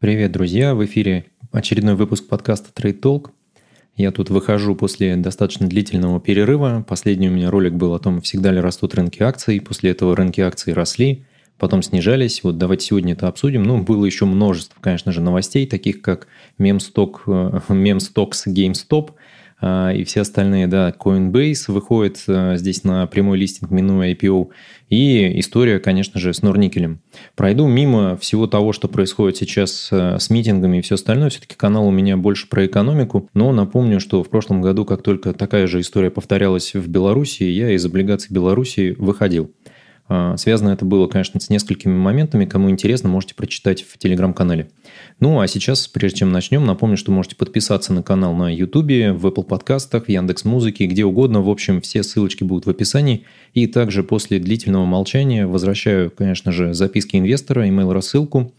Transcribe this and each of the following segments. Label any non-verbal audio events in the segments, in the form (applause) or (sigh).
Привет, друзья! В эфире очередной выпуск подкаста Trade Talk. Я тут выхожу после достаточно длительного перерыва. Последний у меня ролик был о том, всегда ли растут рынки акций. После этого рынки акций росли, потом снижались. Вот давайте сегодня это обсудим. Ну, было еще множество, конечно же, новостей, таких как мемсток, (laughs) мемстокс GameStop – и все остальные, да, Coinbase выходит а, здесь на прямой листинг, минуя IPO, и история, конечно же, с Норникелем. Пройду мимо всего того, что происходит сейчас а, с митингами и все остальное. Все-таки канал у меня больше про экономику, но напомню, что в прошлом году, как только такая же история повторялась в Беларуси, я из облигаций Беларуси выходил. А, связано это было, конечно, с несколькими моментами. Кому интересно, можете прочитать в телеграм-канале. Ну, а сейчас, прежде чем начнем, напомню, что можете подписаться на канал на YouTube, в Apple подкастах, Яндекс Музыке, где угодно. В общем, все ссылочки будут в описании. И также после длительного молчания возвращаю, конечно же, записки инвестора, email-рассылку.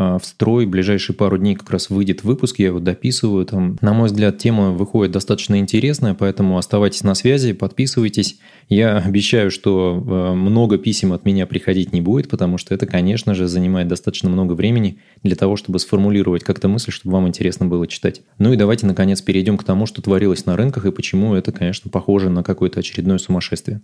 А, в строй. Ближайшие пару дней как раз выйдет выпуск, я его дописываю. Там, на мой взгляд, тема выходит достаточно интересная, поэтому оставайтесь на связи, подписывайтесь. Я (laughs) обещаю, что а, много писем от меня приходить не будет, потому что это, конечно же, занимает достаточно много времени для того, чтобы сформулировать как-то мысль, чтобы вам интересно было читать. Ну и давайте, наконец, перейдем к тому, что творилось на рынках и почему это, конечно, похоже на какое-то очередное сумасшествие.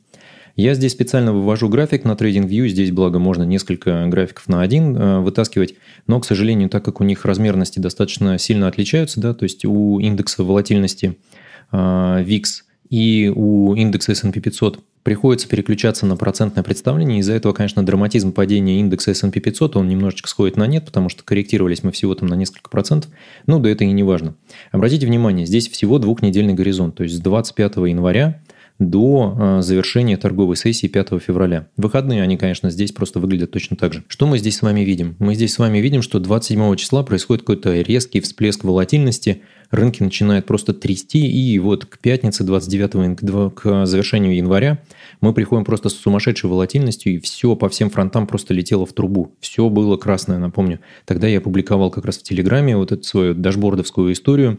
Я здесь специально вывожу график на TradingView. Здесь, благо, можно несколько графиков на один э, вытаскивать. Но, к сожалению, так как у них размерности достаточно сильно отличаются, да, то есть у индекса волатильности э, VIX и у индекса S&P 500 приходится переключаться на процентное представление. Из-за этого, конечно, драматизм падения индекса S&P 500, он немножечко сходит на нет, потому что корректировались мы всего там на несколько процентов. Ну, да это и не важно. Обратите внимание, здесь всего двухнедельный горизонт. То есть с 25 января до э, завершения торговой сессии 5 февраля. Выходные, они, конечно, здесь просто выглядят точно так же. Что мы здесь с вами видим? Мы здесь с вами видим, что 27 числа происходит какой-то резкий всплеск волатильности, рынки начинают просто трясти, и вот к пятнице 29 к завершению января мы приходим просто с сумасшедшей волатильностью, и все по всем фронтам просто летело в трубу. Все было красное, напомню. Тогда я публиковал как раз в Телеграме вот эту свою дашбордовскую историю.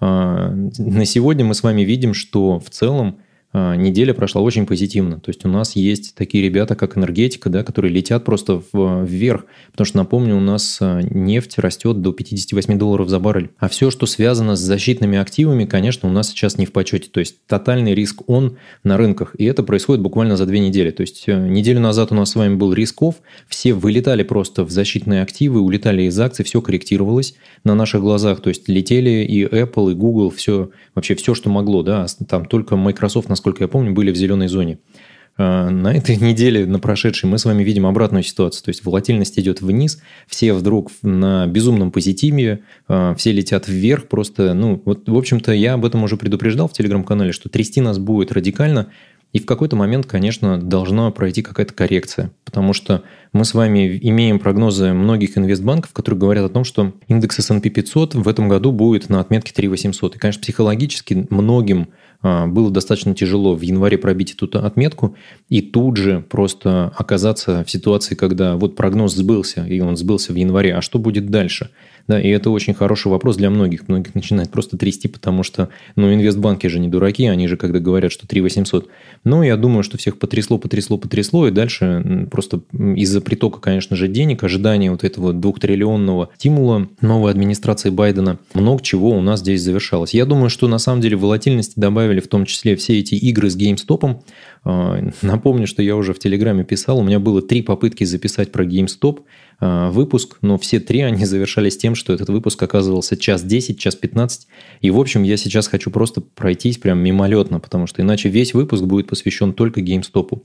А, на сегодня мы с вами видим, что в целом неделя прошла очень позитивно. То есть у нас есть такие ребята, как энергетика, да, которые летят просто вверх. Потому что, напомню, у нас а, нефть растет до 58 долларов за баррель. А все, что связано с защитными активами, конечно, у нас сейчас не в почете. То есть тотальный риск он на рынках. И это происходит буквально за две недели. То есть э, неделю назад у нас с вами был рисков, все вылетали просто в защитные активы, улетали из акций, все корректировалось на наших глазах. То есть летели и Apple, и Google, все, вообще все, что могло. Да? Там только Microsoft нас насколько я помню, были в зеленой зоне. А, на этой (laughs) неделе, на прошедшей, мы с вами видим обратную ситуацию. То есть волатильность идет вниз, все вдруг на безумном позитиве, а, все летят вверх. Просто, ну, вот, в общем-то, я об этом уже предупреждал в телеграм-канале, что трясти нас будет радикально. И в какой-то момент, конечно, должна пройти какая-то коррекция, потому что мы с вами имеем прогнозы многих инвестбанков, которые говорят о том, что индекс S&P 500 в этом году будет на отметке 3800. И, конечно, психологически многим было достаточно тяжело в январе пробить эту отметку и тут же просто оказаться в ситуации, когда вот прогноз сбылся, и он сбылся в январе, а что будет дальше? Да, и это очень хороший вопрос для многих. Многих начинает просто трясти, потому что, ну, инвестбанки же не дураки, они же когда говорят, что 3 800. Но я думаю, что всех потрясло, потрясло, потрясло, и дальше просто из-за притока, конечно же, денег, ожидания вот этого двухтриллионного стимула новой администрации Байдена, много чего у нас здесь завершалось. Я думаю, что на самом деле волатильности добавили в том числе все эти игры с GameStop. А, напомню, что я уже в Телеграме писал, у меня было три попытки записать про GameStop выпуск, но все три (laughs) они завершались тем, что этот выпуск оказывался час 10, час 15. И, в общем, я сейчас хочу просто пройтись прям мимолетно, потому что иначе весь выпуск будет посвящен только GameStop.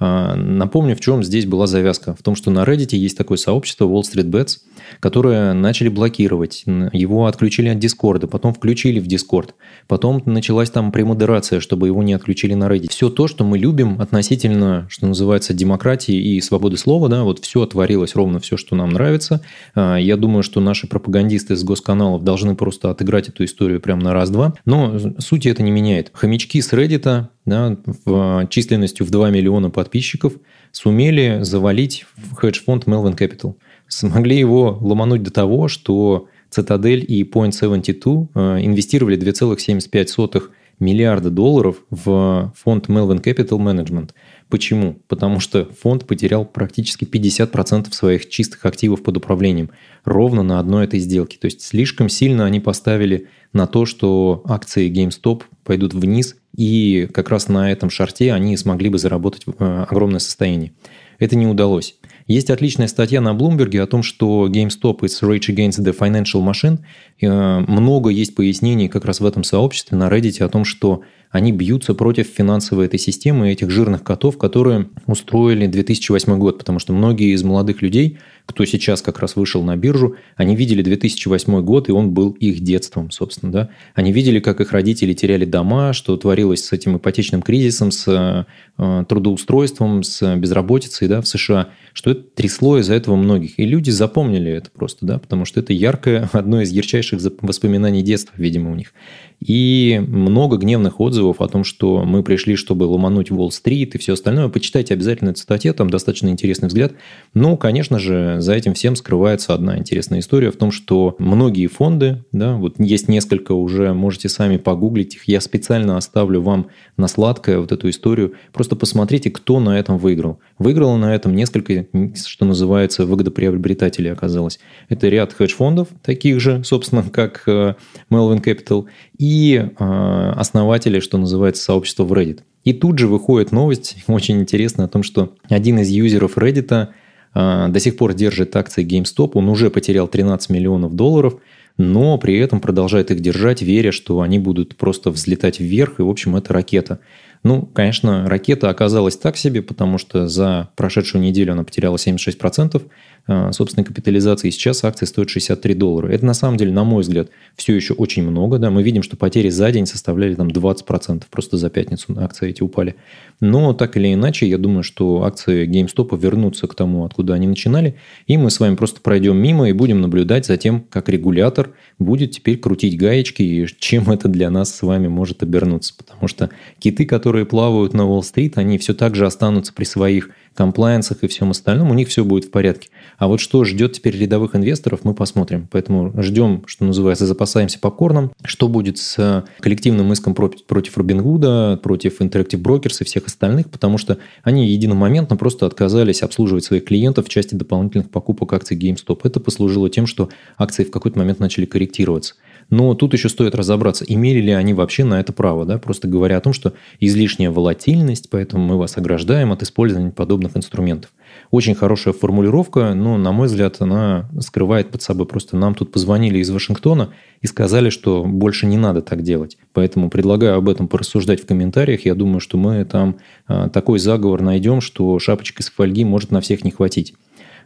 А, напомню, в чем здесь была завязка. В том, что на Reddit есть такое сообщество Wall Street Bets, которое начали блокировать. Его отключили от Дискорда, потом включили в Дискорд. Потом началась там премодерация, чтобы его не отключили на Reddit. Все то, что мы любим относительно, что называется, демократии и свободы слова, да, вот все отворилось, ровно все, что нам нравится. А, я думаю, что наши пропагандисты с госканалов должны просто отыграть эту историю прямо на раз-два. Но сути это не меняет. Хомячки с Reddit да, в, численностью в 2 миллиона подписчиков сумели завалить хедж-фонд Melvin Capital. Смогли его ломануть до того, что Citadel и Point72 э, инвестировали 2,75 миллиарда долларов в фонд Melvin Capital Management. Почему? Потому что фонд потерял практически 50% своих чистых активов под управлением ровно на одной этой сделке. То есть слишком сильно они поставили на то, что акции GameStop пойдут вниз, и как раз на этом шарте они смогли бы заработать э, огромное состояние. Это не удалось. Есть отличная статья на Bloomberg о том, что GameStop is rage against the financial machine. Э, много есть пояснений как раз в этом сообществе на Reddit о том, что они бьются против финансовой этой системы, этих жирных котов, которые устроили 2008 год, потому что многие из молодых людей, кто сейчас как раз вышел на биржу, они видели 2008 год, и он был их детством, собственно. Да? Они видели, как их родители теряли дома, что творилось с этим ипотечным кризисом, с э, трудоустройством, с безработицей да, в США, что это трясло из-за этого многих. И люди запомнили это просто, да, потому что это яркое, (laughs) одно из ярчайших воспоминаний детства, видимо, у них. И много гневных отзывов о том, что мы пришли, чтобы ломануть Уолл-стрит и все остальное. Почитайте обязательно эту статью, там достаточно интересный взгляд. Но, конечно же, за этим всем скрывается одна интересная история в том, что многие фонды, да, вот есть несколько уже, можете сами погуглить их, я специально оставлю вам на сладкое вот эту историю. Просто посмотрите, кто на этом выиграл. Выиграло на этом несколько, что называется, выгодоприобретателей оказалось. Это ряд хедж-фондов, таких же, собственно, как э, Melvin Capital, и э, основатели, что называется, сообщества в Reddit. И тут же выходит новость, (laughs) очень интересная, о том, что один из юзеров Reddit э, до сих пор держит акции GameStop, он уже потерял 13 миллионов долларов, но при этом продолжает их держать, веря, что они будут просто взлетать вверх, и, в общем, это ракета. Ну, конечно, ракета оказалась так себе, потому что за прошедшую неделю она потеряла 76%, а, собственной капитализации. Сейчас акции стоят 63 доллара. Это на самом деле, на мой взгляд, все еще очень много. Да? Мы видим, что потери за день составляли там 20%. Просто за пятницу акции эти упали. Но так или иначе, я думаю, что акции GameStop вернутся к тому, откуда они начинали. И мы с вами просто пройдем мимо и будем наблюдать за тем, как регулятор будет теперь крутить гаечки и (laughs) чем это для нас с вами может обернуться. Потому что киты, которые плавают на Уолл-стрит, они все так же останутся при своих комплайенсах и всем остальном, у них все будет в порядке. А вот что ждет теперь рядовых инвесторов, мы посмотрим. Поэтому ждем, что называется, запасаемся попкорном. Что будет с коллективным иском против Робингуда, против Interactive Brokers и всех остальных, потому что они единомоментно просто отказались обслуживать своих клиентов в части дополнительных покупок акций GameStop. Это послужило тем, что акции в какой-то момент начали корректироваться. Но тут еще стоит разобраться, имели ли они вообще на это право, да, просто говоря о том, что излишняя волатильность, поэтому мы вас ограждаем от использования подобных инструментов. Очень хорошая формулировка, но, на мой взгляд, она скрывает под собой просто нам тут позвонили из Вашингтона и сказали, что больше не надо так делать. Поэтому предлагаю об этом порассуждать в комментариях. Я думаю, что мы там а, такой заговор найдем, что шапочка из фольги может на всех не хватить.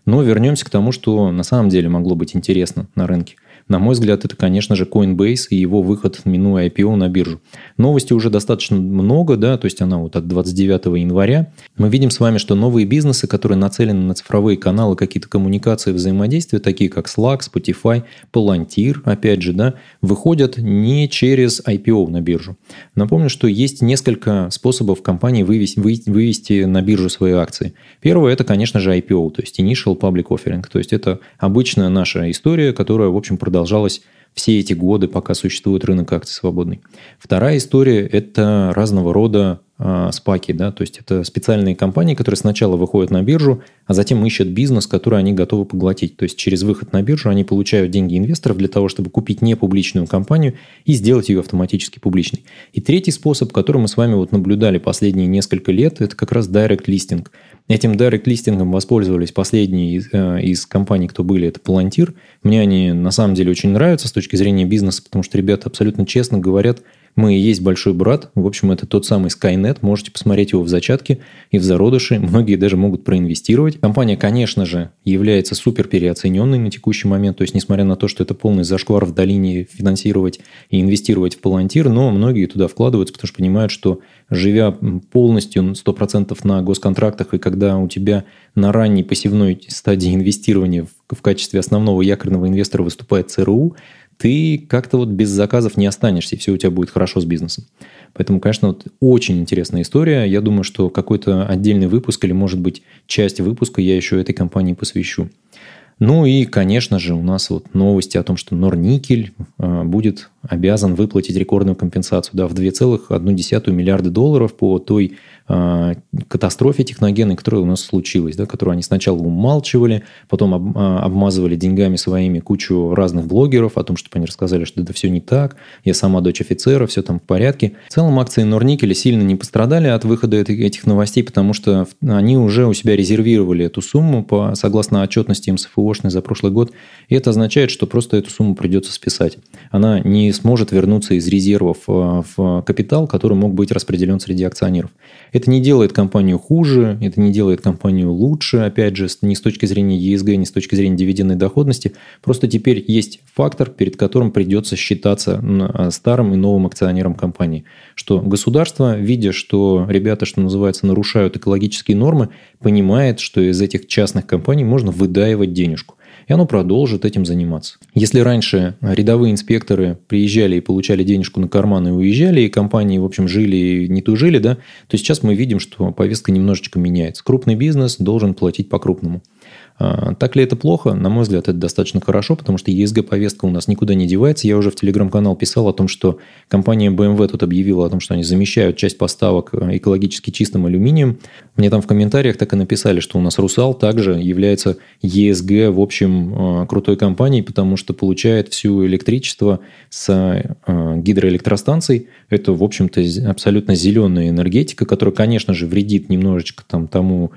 Но вернемся к тому, что на самом деле могло быть интересно на рынке. На мой взгляд, это, конечно же, Coinbase и его выход, минуя IPO на биржу. Новости уже достаточно много, да, то есть она вот от 29 января. Мы видим с вами, что новые бизнесы, которые нацелены на цифровые каналы, какие-то коммуникации, взаимодействия, такие как Slack, Spotify, Palantir, опять же, да, выходят не через IPO на биржу. Напомню, что есть несколько способов компании вывести, вывести на биржу свои акции. Первое – это, конечно же, IPO, то есть Initial Public Offering. То есть это обычная наша история, которая, в общем, продолжалась все эти годы, пока существует рынок акций свободный. Вторая история – это разного рода э, спаки, да, то есть это специальные компании, которые сначала выходят на биржу, а затем ищут бизнес, который они готовы поглотить. То есть через выход на биржу они получают деньги инвесторов для того, чтобы купить непубличную компанию и сделать ее автоматически публичной. И третий способ, который мы с вами вот наблюдали последние несколько лет, это как раз direct listing – Этим direct листингом воспользовались последние из, э, из компаний, кто были, это Palantir. Мне они на самом деле очень нравятся с точки зрения бизнеса, потому что ребята абсолютно честно говорят, мы и есть большой брат. В общем, это тот самый Skynet. Можете посмотреть его в зачатке и в зародыше. Многие даже могут проинвестировать. Компания, конечно же, является супер переоцененной на текущий момент. То есть, несмотря на то, что это полный зашквар в долине финансировать и инвестировать в Palantir, но многие туда вкладываются, потому что понимают, что живя полностью 100% на госконтрактах, и когда у тебя на ранней посевной стадии инвестирования в качестве основного якорного инвестора выступает ЦРУ, ты как-то вот без заказов не останешься, и все у тебя будет хорошо с бизнесом. Поэтому, конечно, вот очень интересная история. Я думаю, что какой-то отдельный выпуск или, может быть, часть выпуска я еще этой компании посвящу. Ну и, конечно же, у нас вот новости о том, что Норникель а, будет обязан выплатить рекордную компенсацию да, в 2,1 миллиарда долларов по той э, катастрофе техногенной, которая у нас случилась, да, которую они сначала умалчивали, потом об, э, обмазывали деньгами своими кучу разных блогеров о том, чтобы они рассказали, что это все не так, я сама дочь офицера, все там в порядке. В целом акции Норникеля сильно не пострадали от выхода этих новостей, потому что они уже у себя резервировали эту сумму по, согласно отчетности МСФОшной за прошлый год, и это означает, что просто эту сумму придется списать. Она не сможет вернуться из резервов э, в капитал, который мог быть распределен среди акционеров. Это не делает компанию хуже, это не делает компанию лучше, опять же, ни с точки зрения ESG, ни с точки зрения дивидендной доходности. Просто теперь есть фактор, перед которым придется считаться э, старым и новым акционером компании. Что государство, видя, что ребята, что называется, нарушают экологические нормы, понимает, что из этих частных компаний можно выдаивать денежку и оно продолжит этим заниматься. Если раньше рядовые инспекторы приезжали и получали денежку на карман и уезжали, и компании, в общем, жили и не тужили, да, то сейчас мы видим, что повестка немножечко меняется. Крупный бизнес должен платить по-крупному. А, так ли это плохо? На мой взгляд, это достаточно хорошо, потому что ESG-повестка у нас никуда не девается. Я уже в телеграм-канал писал о том, что компания BMW тут объявила о том, что они замещают часть поставок э, экологически чистым алюминием. Мне там в комментариях так и написали, что у нас «Русал» также является ESG, в общем, э, крутой компанией, потому что получает всю электричество с э, гидроэлектростанций. Это, в общем-то, абсолютно зеленая энергетика, которая, конечно же, вредит немножечко там, тому,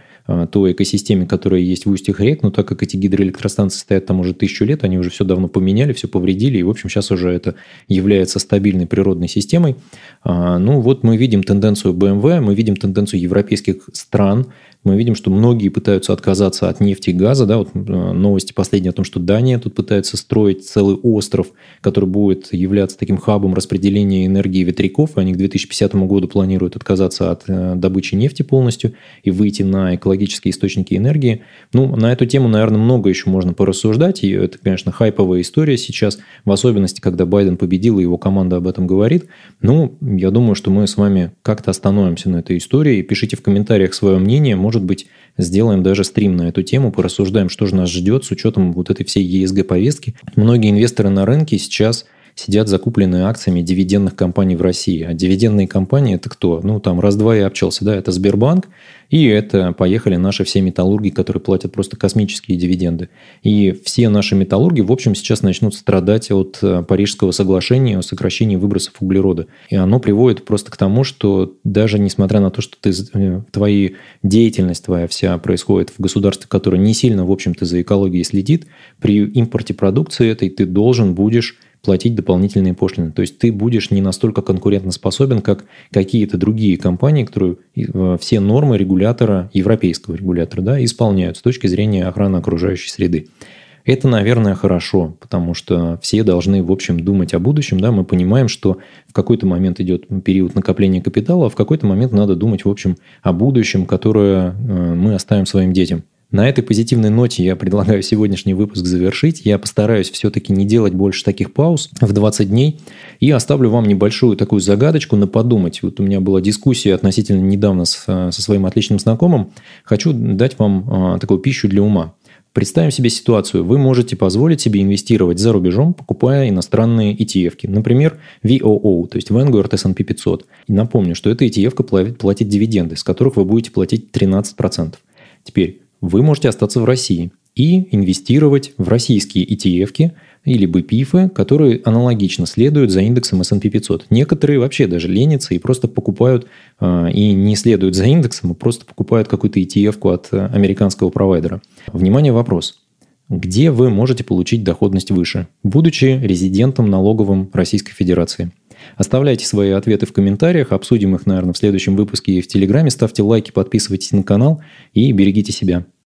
той экосистеме, которая есть в устьях рек, но так как эти гидроэлектростанции стоят там уже тысячу лет, они уже все давно поменяли, все повредили, и, в общем, сейчас уже это является стабильной природной системой. А, ну, вот мы видим тенденцию BMW, мы видим тенденцию европейских стран, мы видим, что многие пытаются отказаться от нефти и газа. Да, вот э, новости последние о том, что Дания тут пытается строить целый остров, который будет являться таким хабом распределения энергии ветряков. Они к 2050 году планируют отказаться от э, добычи нефти полностью и выйти на экологические источники энергии. Ну, на эту тему, наверное, много еще можно порассуждать. И это, конечно, хайповая история сейчас, в особенности, когда Байден победил, и его команда об этом говорит. Ну, я думаю, что мы с вами как-то остановимся на этой истории. Пишите в комментариях свое мнение. Может может быть, сделаем даже стрим на эту тему, порассуждаем, что же нас ждет с учетом вот этой всей ESG-повестки. Многие инвесторы на рынке сейчас сидят закупленные акциями дивидендных компаний в России. А дивидендные компании – это кто? Ну, там раз-два и обчелся, да, это Сбербанк, и это поехали наши все металлурги, которые платят просто космические дивиденды. И все наши металлурги, в общем, сейчас начнут страдать от э, Парижского соглашения о сокращении выбросов углерода. И оно приводит просто к тому, что даже несмотря на то, что ты, э, твои деятельность твоя вся происходит в государстве, которое не сильно, в общем-то, за экологией следит, при импорте продукции этой ты должен будешь платить дополнительные пошлины. То есть ты будешь не настолько конкурентоспособен, как какие-то другие компании, которые э, все нормы регулятора, европейского регулятора, да, исполняют с точки зрения охраны окружающей среды. Это, наверное, хорошо, потому что все должны, в общем, думать о будущем. Да? Мы понимаем, что в какой-то момент идет период накопления капитала, а в какой-то момент надо думать, в общем, о будущем, которое э, мы оставим своим детям. На этой позитивной ноте я предлагаю сегодняшний выпуск завершить. Я постараюсь все-таки не делать больше таких пауз в 20 дней и оставлю вам небольшую такую загадочку на подумать. Вот у меня была дискуссия относительно недавно с, со своим отличным знакомым. Хочу дать вам а, такую пищу для ума. Представим себе ситуацию. Вы можете позволить себе инвестировать за рубежом, покупая иностранные ETF. Например, VOO, то есть Vanguard S&P 500. И напомню, что эта ETF платит дивиденды, с которых вы будете платить 13%. Теперь вы можете остаться в России и инвестировать в российские ETF или BPIF, которые аналогично следуют за индексом S&P 500. Некоторые вообще даже ленятся и просто покупают э, и не следуют за индексом, а просто покупают какую-то ETF от э, американского провайдера. Внимание, вопрос. Где вы можете получить доходность выше, будучи резидентом налоговым Российской Федерации? Оставляйте свои ответы в комментариях, обсудим их, наверное, в следующем выпуске и в Телеграме. Ставьте лайки, подписывайтесь на канал и берегите себя.